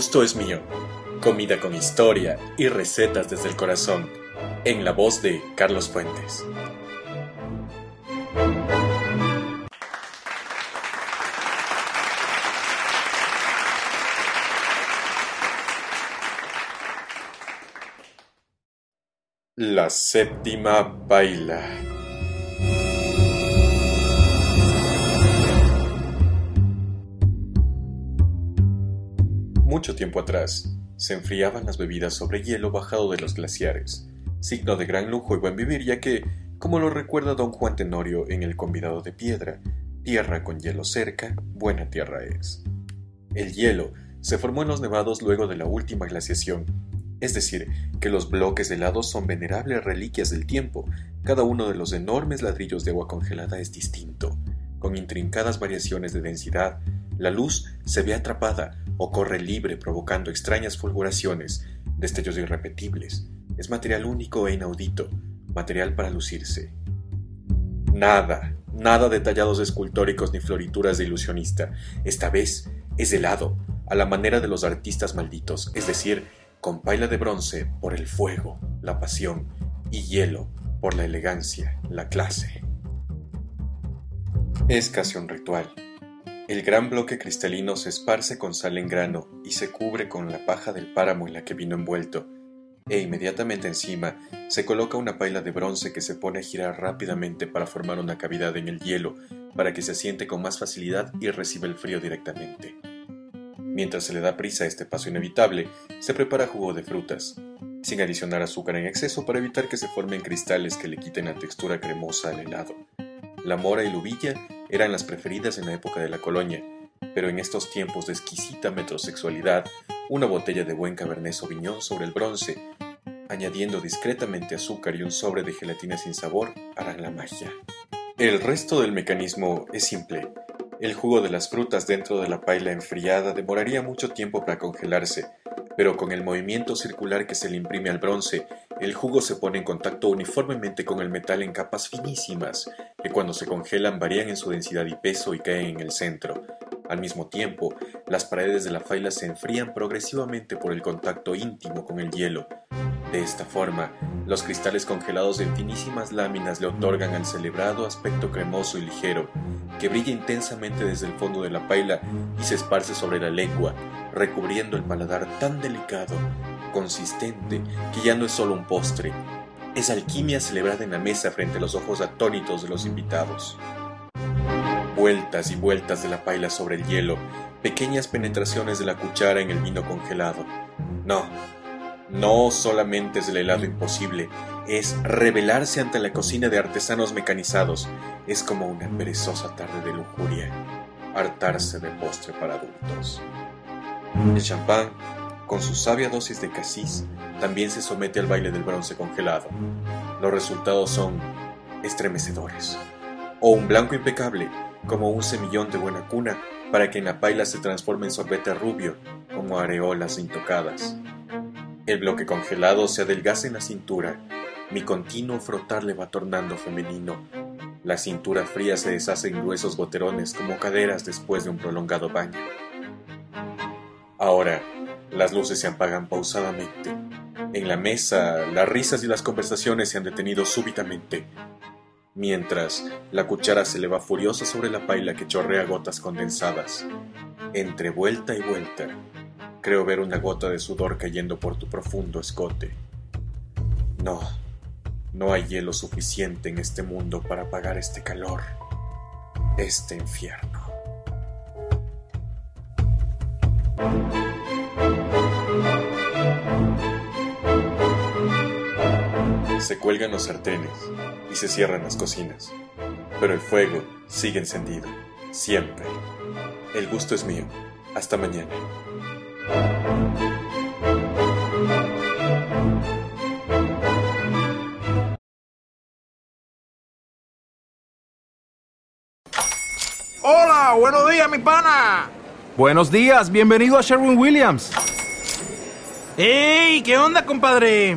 Gusto es mío. Comida con historia y recetas desde el corazón. En la voz de Carlos Fuentes. La séptima baila. Mucho tiempo atrás, se enfriaban las bebidas sobre hielo bajado de los glaciares, signo de gran lujo y buen vivir, ya que, como lo recuerda don Juan Tenorio en El convidado de piedra, tierra con hielo cerca, buena tierra es. El hielo se formó en los nevados luego de la última glaciación, es decir, que los bloques helados son venerables reliquias del tiempo, cada uno de los enormes ladrillos de agua congelada es distinto, con intrincadas variaciones de densidad, la luz se ve atrapada o corre libre provocando extrañas fulguraciones, destellos irrepetibles. Es material único e inaudito, material para lucirse. Nada, nada de tallados escultóricos ni florituras de ilusionista. Esta vez es helado, a la manera de los artistas malditos, es decir, con paila de bronce por el fuego, la pasión, y hielo por la elegancia, la clase. Es casi un ritual el gran bloque cristalino se esparce con sal en grano y se cubre con la paja del páramo en la que vino envuelto, e inmediatamente encima se coloca una paila de bronce que se pone a girar rápidamente para formar una cavidad en el hielo para que se asiente con más facilidad y reciba el frío directamente. Mientras se le da prisa a este paso inevitable, se prepara jugo de frutas, sin adicionar azúcar en exceso para evitar que se formen cristales que le quiten la textura cremosa al helado. La mora y lubilla eran las preferidas en la época de la colonia, pero en estos tiempos de exquisita metrosexualidad, una botella de buen Cabernet Sauvignon sobre el bronce, añadiendo discretamente azúcar y un sobre de gelatina sin sabor, harán la magia. El resto del mecanismo es simple. El jugo de las frutas dentro de la paila enfriada demoraría mucho tiempo para congelarse, pero con el movimiento circular que se le imprime al bronce el jugo se pone en contacto uniformemente con el metal en capas finísimas, que cuando se congelan varían en su densidad y peso y caen en el centro. Al mismo tiempo, las paredes de la faila se enfrían progresivamente por el contacto íntimo con el hielo. De esta forma, los cristales congelados en finísimas láminas le otorgan al celebrado aspecto cremoso y ligero, que brilla intensamente desde el fondo de la paila y se esparce sobre la lengua, recubriendo el paladar tan delicado consistente que ya no es solo un postre, es alquimia celebrada en la mesa frente a los ojos atónitos de los invitados. Vueltas y vueltas de la paila sobre el hielo, pequeñas penetraciones de la cuchara en el vino congelado. No, no solamente es el helado imposible, es revelarse ante la cocina de artesanos mecanizados. Es como una perezosa tarde de lujuria, hartarse de postre para adultos. El champán con su sabia dosis de casis, también se somete al baile del bronce congelado. Los resultados son estremecedores. O un blanco impecable, como un semillón de buena cuna, para que en la paila se transforme en sorbete rubio, como areolas intocadas. El bloque congelado se adelgaza en la cintura, mi continuo frotar le va tornando femenino. La cintura fría se deshace en gruesos goterones como caderas después de un prolongado baño. Ahora, las luces se apagan pausadamente. En la mesa, las risas y las conversaciones se han detenido súbitamente, mientras la cuchara se eleva furiosa sobre la paila que chorrea gotas condensadas. Entre vuelta y vuelta, creo ver una gota de sudor cayendo por tu profundo escote. No, no hay hielo suficiente en este mundo para apagar este calor, este infierno. Se cuelgan los sartenes y se cierran las cocinas, pero el fuego sigue encendido, siempre. El gusto es mío. Hasta mañana. Hola, buenos días, mi pana. Buenos días, bienvenido a Sherwin Williams. ¡Ey! ¿Qué onda, compadre?